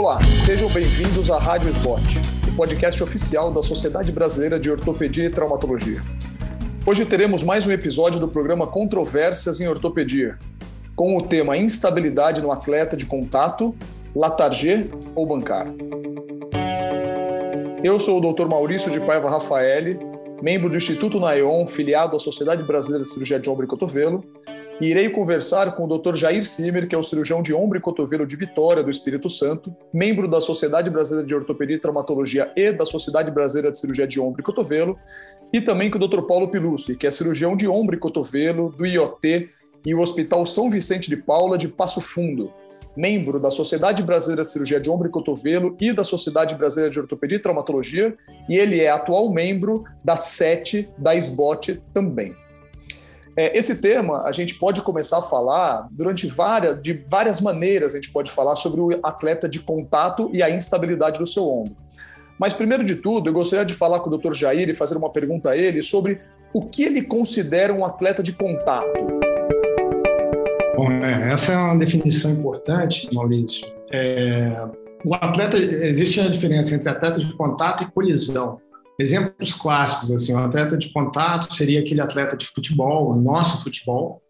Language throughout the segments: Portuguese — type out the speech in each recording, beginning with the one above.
Olá, sejam bem-vindos à Rádio Spot, o podcast oficial da Sociedade Brasileira de Ortopedia e Traumatologia. Hoje teremos mais um episódio do programa Controvérsias em Ortopedia, com o tema Instabilidade no atleta de contato, Latarger ou bancar. Eu sou o Dr. Maurício de Paiva Rafaeli, membro do Instituto Naion, filiado à Sociedade Brasileira de Cirurgia de Ombro e Cotovelo, e irei conversar com o Dr. Jair Simer, que é o cirurgião de ombro e cotovelo de Vitória do Espírito Santo, membro da Sociedade Brasileira de Ortopedia e Traumatologia e da Sociedade Brasileira de Cirurgia de Ombro e Cotovelo, e também com o Dr. Paulo Pilucci, que é cirurgião de ombro e cotovelo do IOT e o Hospital São Vicente de Paula de Passo Fundo, membro da Sociedade Brasileira de Cirurgia de Ombro e Cotovelo e da Sociedade Brasileira de Ortopedia e Traumatologia, e ele é atual membro da SET da SBOT também. É, esse tema a gente pode começar a falar durante várias, de várias maneiras. A gente pode falar sobre o atleta de contato e a instabilidade do seu ombro. Mas primeiro de tudo, eu gostaria de falar com o Dr. Jair e fazer uma pergunta a ele sobre o que ele considera um atleta de contato. Bom, é, essa é uma definição importante, Maurício. É, o atleta existe uma diferença entre atleta de contato e colisão. Exemplos clássicos, assim, um atleta de contato seria aquele atleta de futebol, o nosso futebol,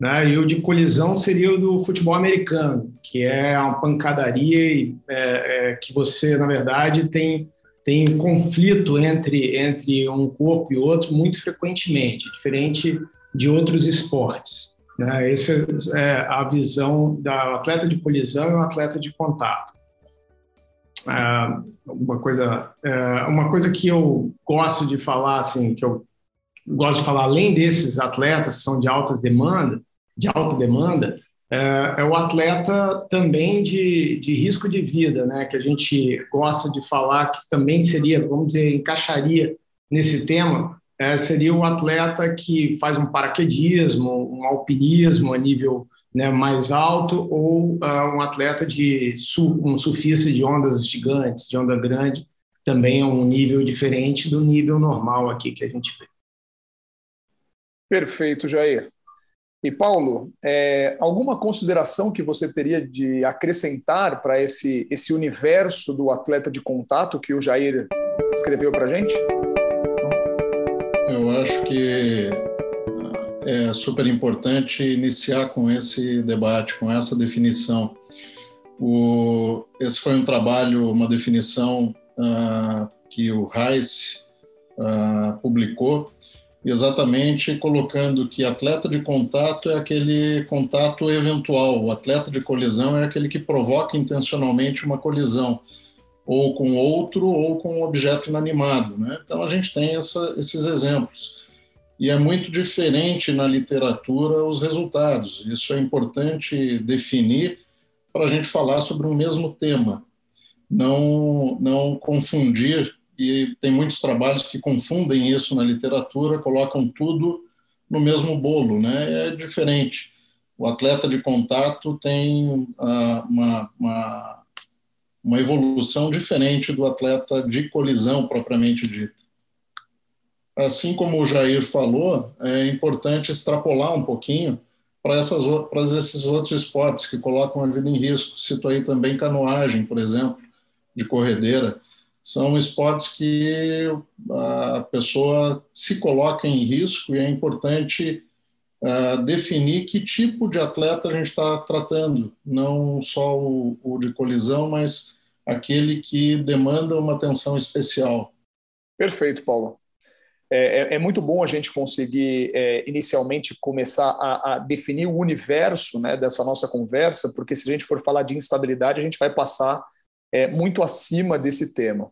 né? e o de colisão seria o do futebol americano, que é uma pancadaria é, é, que você, na verdade, tem, tem um conflito entre, entre um corpo e outro muito frequentemente, diferente de outros esportes. Né? Essa é a visão da atleta de colisão e o atleta de contato. É, uma coisa é, uma coisa que eu gosto de falar assim que eu gosto de falar além desses atletas que são de altas demanda de alta demanda é, é, o atleta também de, de risco de vida né? Que a gente gosta de falar que também seria vamos dizer encaixaria nesse tema é, seria o atleta que faz um paraquedismo um alpinismo a nível né, mais alto ou uh, um atleta de um surfista de ondas gigantes, de onda grande, também é um nível diferente do nível normal aqui que a gente vê. Perfeito, Jair. E Paulo, é, alguma consideração que você teria de acrescentar para esse, esse universo do atleta de contato que o Jair escreveu para a gente? Eu acho que é super importante iniciar com esse debate, com essa definição. O, esse foi um trabalho, uma definição uh, que o Reis uh, publicou, exatamente colocando que atleta de contato é aquele contato eventual, o atleta de colisão é aquele que provoca intencionalmente uma colisão, ou com outro ou com um objeto inanimado. Né? Então a gente tem essa, esses exemplos e é muito diferente na literatura os resultados. Isso é importante definir para a gente falar sobre o mesmo tema, não, não confundir, e tem muitos trabalhos que confundem isso na literatura, colocam tudo no mesmo bolo, né? É diferente. O atleta de contato tem uma, uma, uma evolução diferente do atleta de colisão propriamente dita assim como o Jair falou, é importante extrapolar um pouquinho para essas para esses outros esportes que colocam a vida em risco. Cito aí também canoagem, por exemplo, de corredeira. São esportes que a pessoa se coloca em risco e é importante uh, definir que tipo de atleta a gente está tratando, não só o, o de colisão, mas aquele que demanda uma atenção especial. Perfeito, Paulo. É, é, é, muito bom a gente conseguir é, inicialmente começar a, a, definir o universo né, dessa nossa conversa, porque se a gente for falar de instabilidade, a gente vai passar é, muito acima desse tema.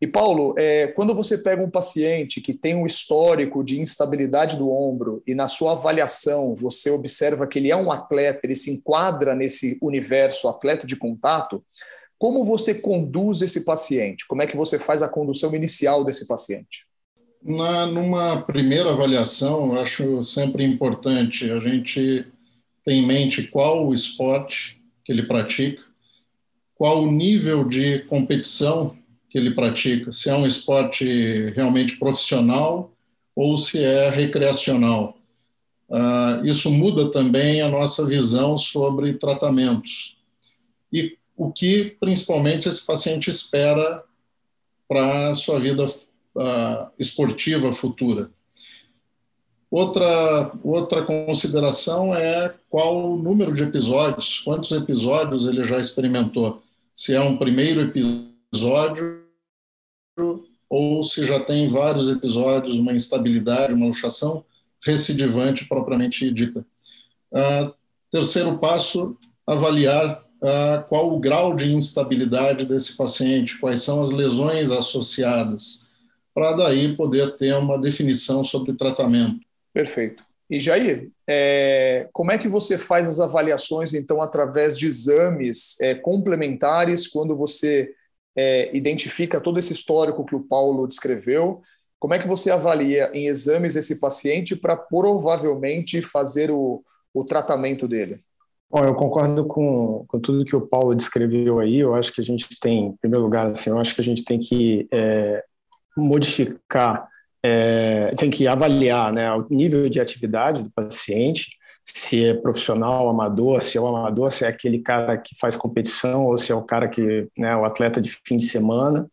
E Paulo, é, quando você pega um paciente que tem um histórico de instabilidade do ombro e na sua avaliação você observa que ele é um atleta, ele se enquadra nesse universo atleta de contato, como você conduz esse paciente? Como é que você faz a condução inicial desse paciente? Na, numa primeira avaliação, eu acho sempre importante a gente ter em mente qual o esporte que ele pratica, qual o nível de competição que ele pratica, se é um esporte realmente profissional ou se é recreacional. Uh, isso muda também a nossa visão sobre tratamentos. E o que principalmente esse paciente espera para a sua vida uh, esportiva futura. Outra, outra consideração é qual o número de episódios, quantos episódios ele já experimentou. Se é um primeiro episódio ou se já tem vários episódios, uma instabilidade, uma luxação recidivante propriamente dita. Uh, terceiro passo, avaliar uh, qual o grau de instabilidade desse paciente, quais são as lesões associadas, para daí poder ter uma definição sobre tratamento. Perfeito. E Jair, é, como é que você faz as avaliações, então, através de exames é, complementares, quando você é, identifica todo esse histórico que o Paulo descreveu? Como é que você avalia em exames esse paciente para provavelmente fazer o, o tratamento dele? Bom, eu concordo com, com tudo que o Paulo descreveu aí. Eu acho que a gente tem, em primeiro lugar, assim, eu acho que a gente tem que é, modificar é, tem que avaliar né, o nível de atividade do paciente, se é profissional, amador, se é o amador, se é aquele cara que faz competição ou se é o cara que, né, o atleta de fim de semana.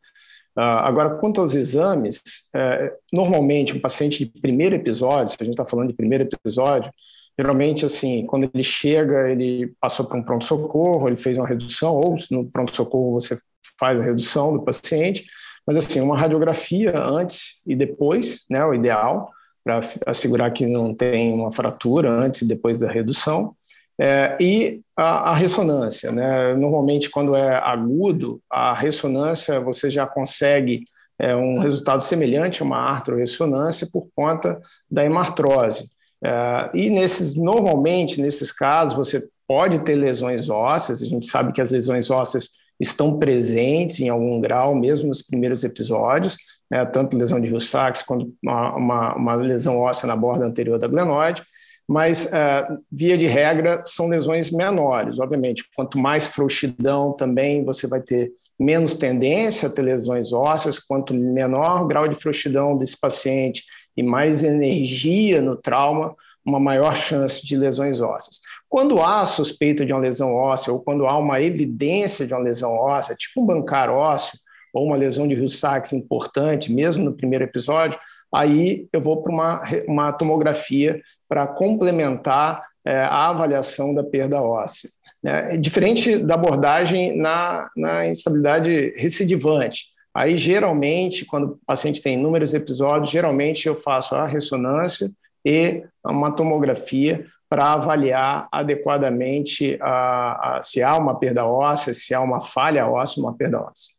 Uh, agora, quanto aos exames, é, normalmente um paciente de primeiro episódio, se a gente está falando de primeiro episódio, geralmente assim, quando ele chega, ele passou para um pronto-socorro, ele fez uma redução, ou no pronto-socorro você faz a redução do paciente, mas, assim, uma radiografia antes e depois, né, o ideal, para assegurar que não tem uma fratura antes e depois da redução. É, e a, a, ressonância, né? Normalmente, quando é agudo, a ressonância você já consegue é, um resultado semelhante a uma artroressonância por conta da hemartrose. É, e nesses, normalmente, nesses casos, você pode ter lesões ósseas, a gente sabe que as lesões ósseas estão presentes em algum grau, mesmo nos primeiros episódios, né, tanto lesão de Rio-Sachs quanto uma, uma, uma, lesão óssea na borda anterior da glenoide, mas, uh, via de regra, são lesões menores. Obviamente, quanto mais frouxidão também você vai ter menos tendência a ter lesões ósseas, quanto menor o grau de frouxidão desse paciente e mais energia no trauma, uma maior chance de lesões ósseas. Quando há suspeita de uma lesão óssea ou quando há uma evidência de uma lesão óssea, tipo um bancar ósseo ou uma lesão de Rio-Sachs importante, mesmo no primeiro episódio, aí eu vou para uma, uma tomografia para complementar é, a avaliação da perda óssea. É, diferente da abordagem na, na instabilidade recidivante. Aí, geralmente, quando o paciente tem inúmeros episódios, geralmente eu faço a ressonância e uma tomografia para avaliar adequadamente a, a, se há uma perda óssea, se há uma falha óssea, uma perda óssea.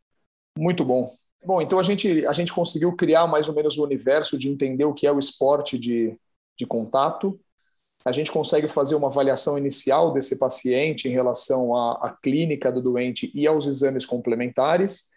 Muito bom. Bom, então a gente, a gente conseguiu criar mais ou menos o universo de entender o que é o esporte de, de contato. A gente consegue fazer uma avaliação inicial desse paciente em relação à, à clínica do doente e aos exames complementares.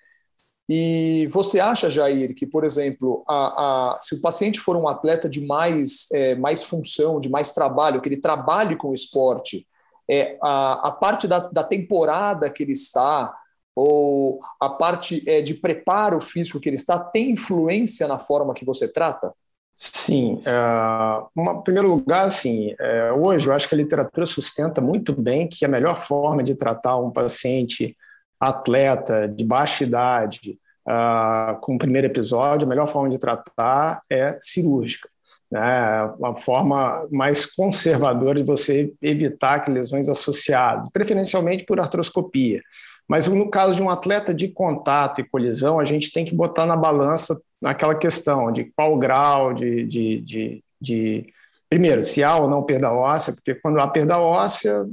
E você acha, Jair, que, por exemplo, a, a, se o paciente for um atleta de mais, é, mais função, de mais trabalho, que ele trabalhe com o esporte, é, a, a parte da, da temporada que ele está, ou a parte é, de preparo físico que ele está, tem influência na forma que você trata? Sim. É, em primeiro lugar, assim, é, hoje eu acho que a literatura sustenta muito bem que a melhor forma de tratar um paciente atleta de baixa idade, uh, com o primeiro episódio, a melhor forma de tratar é cirúrgica. Né? Uma forma mais conservadora de você evitar que lesões associadas, preferencialmente por artroscopia. Mas no caso de um atleta de contato e colisão, a gente tem que botar na balança aquela questão de qual grau de, de, de, de primeiro, se há ou não perda óssea, porque quando há perda óssea,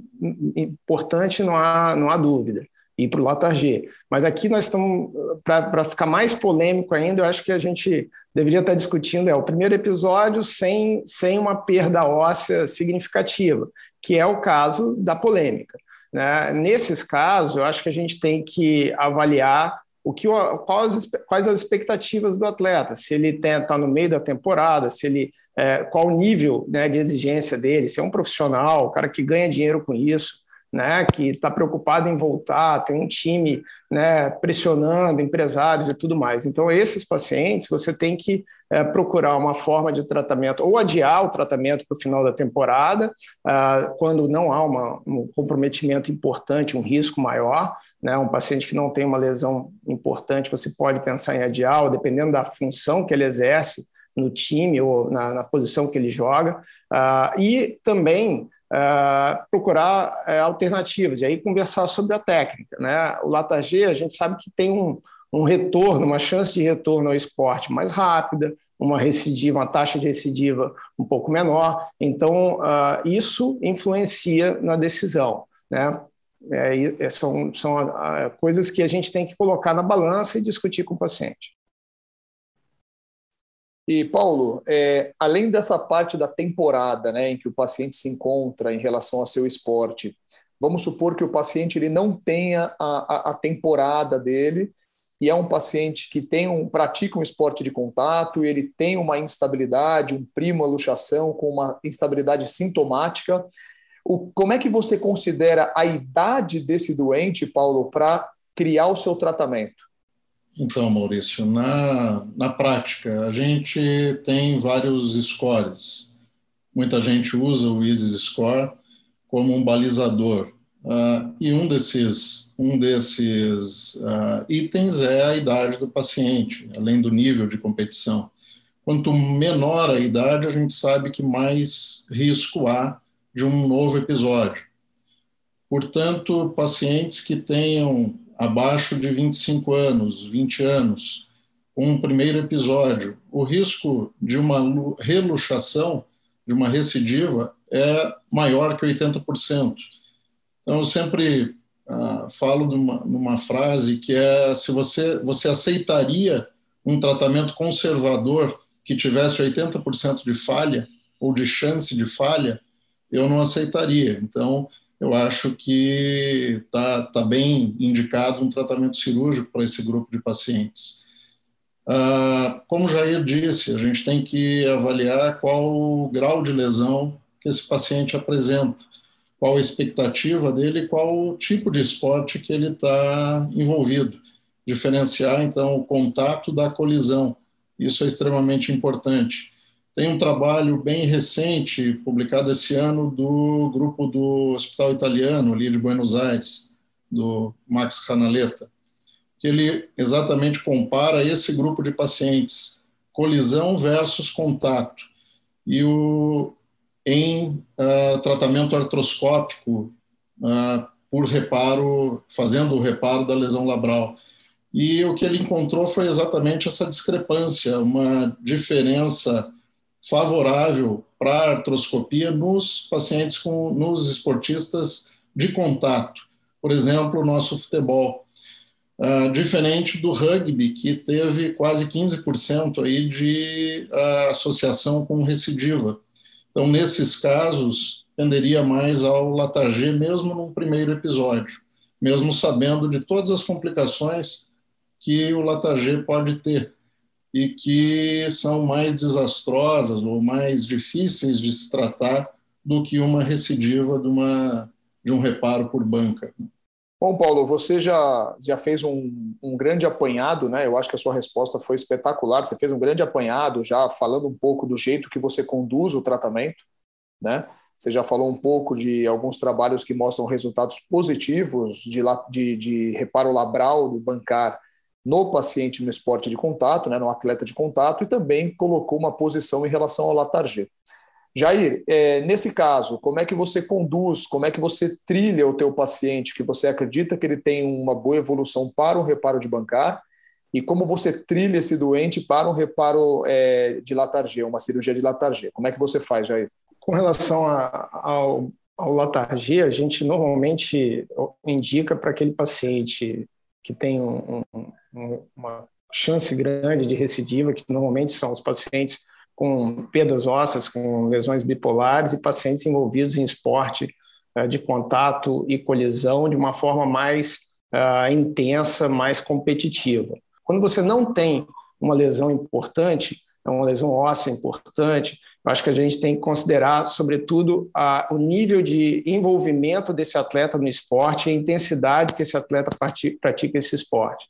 importante, não há, não há dúvida ir para o Lata G. Mas aqui nós estamos, para ficar mais polêmico ainda, eu acho que a gente deveria estar discutindo é o primeiro episódio sem, sem uma perda óssea significativa, que é o caso da polêmica. Né? Nesses casos, eu acho que a gente tem que avaliar o que, quais, quais as expectativas do atleta, se ele está no meio da temporada, se ele é, qual o nível né, de exigência dele, se é um profissional, o cara que ganha dinheiro com isso, né, que está preocupado em voltar, tem um time né, pressionando empresários e tudo mais. Então, esses pacientes, você tem que é, procurar uma forma de tratamento, ou adiar o tratamento para o final da temporada, ah, quando não há uma, um comprometimento importante, um risco maior. Né, um paciente que não tem uma lesão importante, você pode pensar em adiar, ou dependendo da função que ele exerce no time ou na, na posição que ele joga. Ah, e também Uh, procurar uh, alternativas e aí conversar sobre a técnica. Né? O Lata G, a gente sabe que tem um, um retorno, uma chance de retorno ao esporte mais rápida, uma recidiva, uma taxa de recidiva um pouco menor. Então, uh, isso influencia na decisão. Né? É, são são coisas que a gente tem que colocar na balança e discutir com o paciente. E, Paulo, é, além dessa parte da temporada né, em que o paciente se encontra em relação ao seu esporte, vamos supor que o paciente ele não tenha a, a, a temporada dele e é um paciente que tem um, pratica um esporte de contato, ele tem uma instabilidade, um primo, luxação com uma instabilidade sintomática. O, como é que você considera a idade desse doente, Paulo, para criar o seu tratamento? Então, Maurício, na, na prática, a gente tem vários scores. Muita gente usa o ISIS Score como um balizador. Uh, e um desses, um desses uh, itens é a idade do paciente, além do nível de competição. Quanto menor a idade, a gente sabe que mais risco há de um novo episódio. Portanto, pacientes que tenham abaixo de 25 anos, 20 anos, um primeiro episódio, o risco de uma reluxação, de uma recidiva, é maior que 80%. Então, eu sempre ah, falo numa, numa frase que é: se você, você aceitaria um tratamento conservador que tivesse 80% de falha, ou de chance de falha, eu não aceitaria. Então, eu acho que está tá bem indicado um tratamento cirúrgico para esse grupo de pacientes. Ah, como o Jair disse, a gente tem que avaliar qual o grau de lesão que esse paciente apresenta, qual a expectativa dele, qual o tipo de esporte que ele está envolvido. Diferenciar, então, o contato da colisão. Isso é extremamente importante. Tem um trabalho bem recente, publicado esse ano, do grupo do Hospital Italiano, ali de Buenos Aires, do Max Canaleta, que ele exatamente compara esse grupo de pacientes, colisão versus contato, e o, em uh, tratamento artroscópico uh, por reparo, fazendo o reparo da lesão labral. E o que ele encontrou foi exatamente essa discrepância, uma diferença favorável para artroscopia nos pacientes com nos esportistas de contato. Por exemplo, o nosso futebol. Uh, diferente do rugby, que teve quase 15% aí de uh, associação com recidiva. Então, nesses casos, tenderia mais ao Latargê, mesmo num primeiro episódio, mesmo sabendo de todas as complicações que o Latargê pode ter e que são mais desastrosas ou mais difíceis de se tratar do que uma recidiva de, uma, de um reparo por banca. Bom, Paulo, você já, já fez um, um grande apanhado, né? Eu acho que a sua resposta foi espetacular. Você fez um grande apanhado, já falando um pouco do jeito que você conduz o tratamento, né? Você já falou um pouco de alguns trabalhos que mostram resultados positivos de, de, de reparo labral do bancar no paciente no esporte de contato, né, no atleta de contato, e também colocou uma posição em relação ao Latarget. Jair, é, nesse caso, como é que você conduz, como é que você trilha o teu paciente que você acredita que ele tem uma boa evolução para um reparo de bancar e como você trilha esse doente para um reparo é, de latargia, uma cirurgia de latargia? Como é que você faz, Jair? Com relação a, ao, ao latargia, a gente normalmente indica para aquele paciente que tem um, um, uma chance grande de recidiva, que normalmente são os pacientes com perdas ósseas, com lesões bipolares e pacientes envolvidos em esporte uh, de contato e colisão de uma forma mais uh, intensa, mais competitiva. Quando você não tem uma lesão importante, é uma lesão óssea importante, eu acho que a gente tem que considerar, sobretudo, a, o nível de envolvimento desse atleta no esporte e a intensidade que esse atleta pratica esse esporte.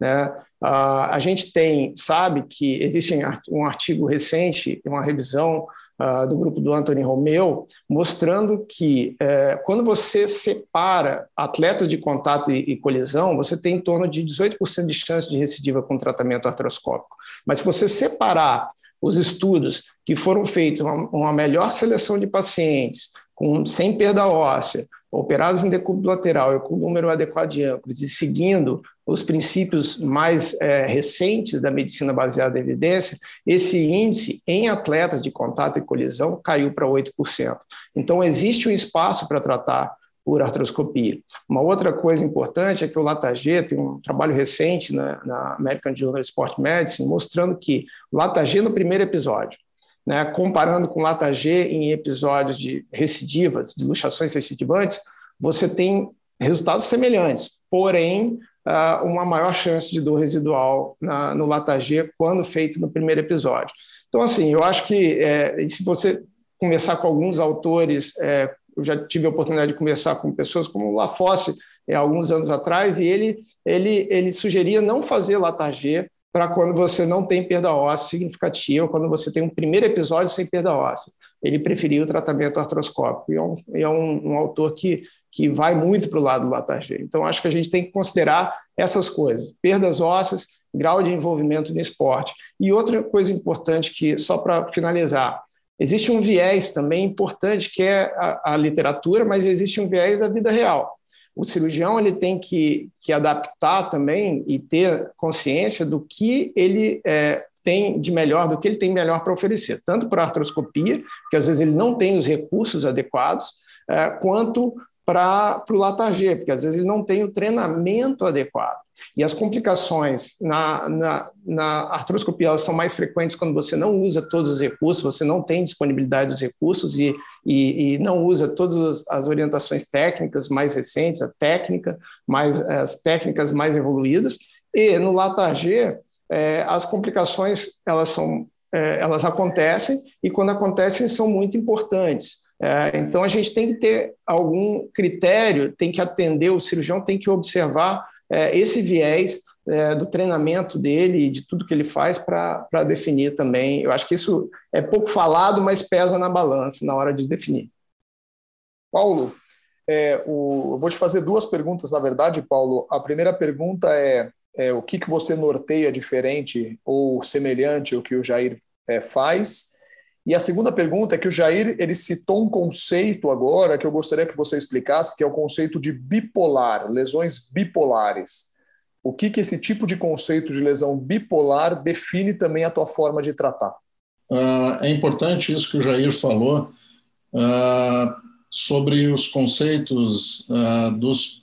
Né? Uh, a gente tem, sabe que existe um artigo recente, uma revisão uh, do grupo do Anthony Romeu, mostrando que uh, quando você separa atletas de contato e, e, colisão, você tem em torno de 18% de chance de recidiva com tratamento artroscópico. Mas se você separar os estudos que foram feitos, uma, uma melhor seleção de pacientes, com, sem perda óssea, operados em decúbito lateral e com número adequado de âncoras, e seguindo os princípios mais é, recentes da medicina baseada em evidência, esse índice em atletas de contato e colisão caiu para 8%. Então, existe um espaço para tratar por artroscopia. Uma outra coisa importante é que o Latagê tem um trabalho recente na, na American Journal of Sport Medicine mostrando que o Latagê no primeiro episódio, né, comparando com Latagê em episódios de recidivas, de luxações recidivantes, você tem resultados semelhantes, porém uh, uma maior chance de dor residual na, no Latagê quando feito no primeiro episódio. Então, assim, eu acho que é, se você conversar com alguns autores é, eu já tive a oportunidade de conversar com pessoas como o Lafosse, é, alguns anos atrás, e ele, ele, ele sugeria não fazer Latagê para quando você não tem perda óssea significativa, quando você tem um primeiro episódio sem perda óssea. Ele preferia o tratamento artroscópico, e é um, é um, um autor que, que vai muito para o lado do Latagê. Então, acho que a gente tem que considerar essas coisas, perdas ósseas, grau de envolvimento no esporte. E outra coisa importante que, só para finalizar, Existe um viés também importante que é a, a, literatura, mas existe um viés da vida real. O cirurgião ele tem que, que adaptar também e ter consciência do que ele é, tem de melhor, do que ele tem melhor para oferecer, tanto para artroscopia, que às vezes ele não tem os recursos adequados, é, quanto para o Latagê, porque às vezes ele não tem o treinamento adequado. E as complicações na, na, na artroscopia elas são mais frequentes quando você não usa todos os recursos, você não tem disponibilidade dos recursos e, e, e não usa todas as orientações técnicas mais recentes, a técnica, mais, as técnicas mais evoluídas. E no Latagê, é, as complicações elas, são, é, elas acontecem e quando acontecem são muito importantes. É, então, a gente tem que ter algum critério, tem que atender, o cirurgião tem que observar é, esse viés é, do treinamento dele e de tudo que ele faz para definir também. Eu acho que isso é pouco falado, mas pesa na balança na hora de definir. Paulo, é, o, eu vou te fazer duas perguntas, na verdade, Paulo. A primeira pergunta é, é o que, que você norteia diferente ou semelhante ao que o Jair é, faz? E a segunda pergunta é que o Jair ele citou um conceito agora que eu gostaria que você explicasse, que é o conceito de bipolar, lesões bipolares. O que, que esse tipo de conceito de lesão bipolar define também a tua forma de tratar? Uh, é importante isso que o Jair falou uh, sobre os conceitos uh, dos,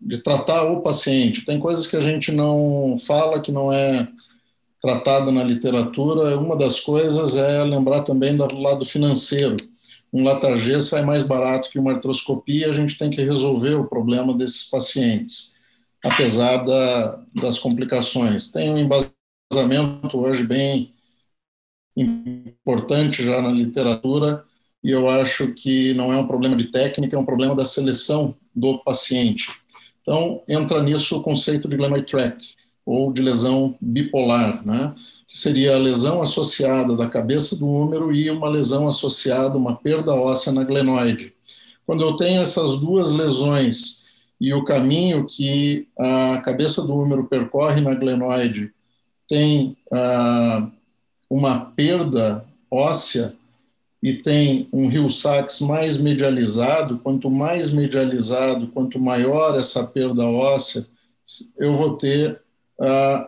de tratar o paciente. Tem coisas que a gente não fala, que não é tratada na literatura, uma das coisas é lembrar também do lado financeiro. Um latagê sai mais barato que uma artroscopia, a gente tem que resolver o problema desses pacientes, apesar da, das complicações. Tem um embasamento hoje bem importante já na literatura, e eu acho que não é um problema de técnica, é um problema da seleção do paciente. Então, entra nisso o conceito de glenoid track ou de lesão bipolar, né? que seria a lesão associada da cabeça do úmero e uma lesão associada, uma perda óssea na glenoide. Quando eu tenho essas duas lesões e o caminho que a cabeça do úmero percorre na glenoide tem ah, uma perda óssea e tem um rio sax mais medializado, quanto mais medializado, quanto maior essa perda óssea, eu vou ter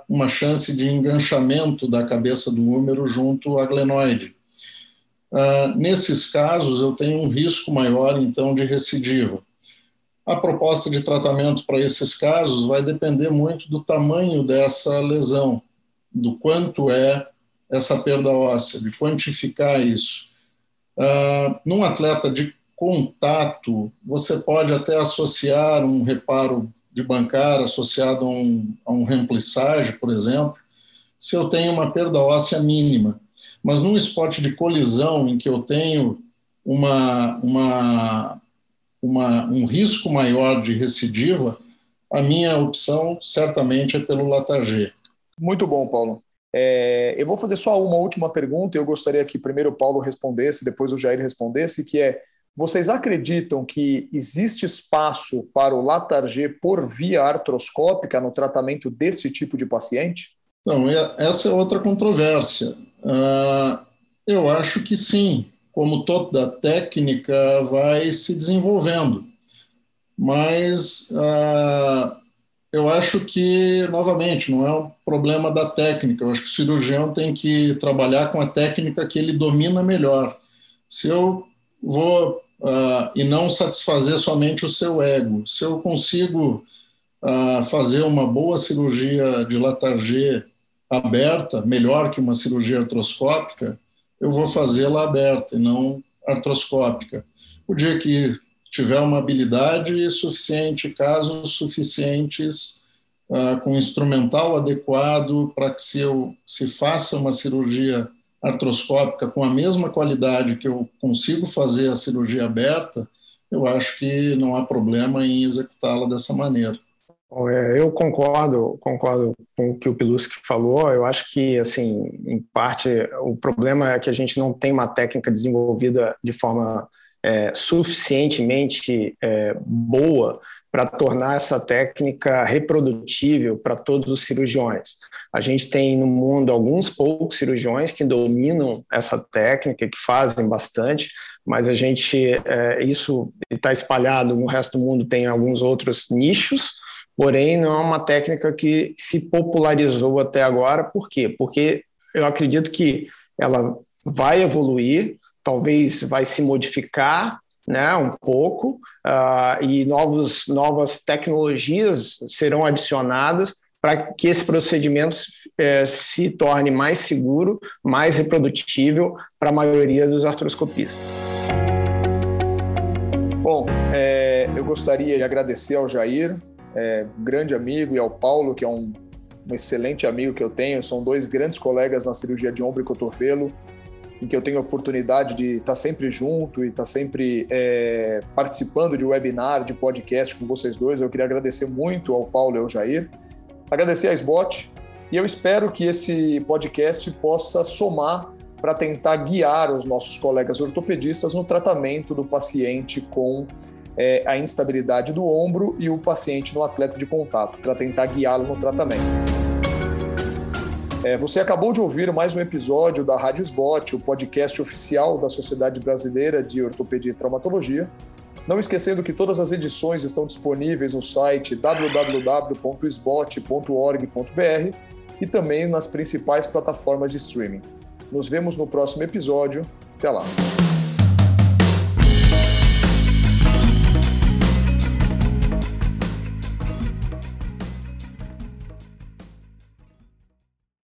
uma chance de enganchamento da cabeça do úmero junto à glenoide. Uh, nesses casos, eu tenho um risco maior, então, de recidiva. A proposta de tratamento para esses casos vai depender muito do tamanho dessa lesão, do quanto é essa perda óssea, de quantificar isso. Uh, num atleta de contato, você pode até associar um reparo de bancar associado a um, a um remplissage, por exemplo, se eu tenho uma perda óssea mínima. Mas num esporte de colisão em que eu tenho uma, uma, uma, um risco maior de recidiva, a minha opção certamente é pelo Latarjet. Muito bom, Paulo. É, eu vou fazer só uma última pergunta. Eu gostaria que primeiro o Paulo respondesse, depois o Jair respondesse, que é: vocês acreditam que existe espaço para o Latarjet por via artroscópica no tratamento desse tipo de paciente? Então, essa é outra controvérsia. Uh, eu acho que sim, como toda técnica vai se desenvolvendo. Mas uh, eu acho que, novamente, não é um problema da técnica. Eu acho que o cirurgião tem que trabalhar com a técnica que ele domina melhor. Se eu vou uh, e não satisfazer somente o seu ego, se eu consigo uh, fazer uma boa cirurgia de Latarjet aberta, melhor que uma cirurgia artroscópica, eu vou fazê-la aberta e não artroscópica. O dia que tiver uma habilidade suficiente, casos suficientes, uh, com instrumental adequado para que se, eu, se faça uma cirurgia artroscópica com a mesma qualidade que eu consigo fazer a cirurgia aberta, eu acho que não há problema em executá-la dessa maneira. É, eu concordo, concordo com o que o Pilusky falou. Eu acho que, assim, em parte, o problema é que a gente não tem uma técnica desenvolvida de forma é, suficientemente é, boa para tornar essa técnica reprodutível para todos os cirurgiões. A gente tem no mundo alguns poucos cirurgiões que dominam essa técnica, que fazem bastante, mas a gente é, isso está espalhado no resto do mundo, tem alguns outros nichos, porém não é uma técnica que se popularizou até agora. Por quê? Porque eu acredito que ela vai evoluir, talvez vai se modificar né, um pouco uh, e novos, novas tecnologias serão adicionadas para que esse procedimento eh, se torne mais seguro, mais reprodutível para a maioria dos artroscopistas. Bom, é, eu gostaria de agradecer ao Jair, é, grande amigo, e ao Paulo, que é um, um excelente amigo que eu tenho, são dois grandes colegas na cirurgia de ombro e cotovelo, em que eu tenho a oportunidade de estar sempre junto e estar sempre é, participando de webinar, de podcast com vocês dois. Eu queria agradecer muito ao Paulo e ao Jair, agradecer a SBOT e eu espero que esse podcast possa somar para tentar guiar os nossos colegas ortopedistas no tratamento do paciente com é, a instabilidade do ombro e o paciente no atleta de contato, para tentar guiá-lo no tratamento. É, você acabou de ouvir mais um episódio da Rádio Sbot, o podcast oficial da Sociedade Brasileira de Ortopedia e Traumatologia. Não esquecendo que todas as edições estão disponíveis no site www.sbot.org.br e também nas principais plataformas de streaming. Nos vemos no próximo episódio. Até lá!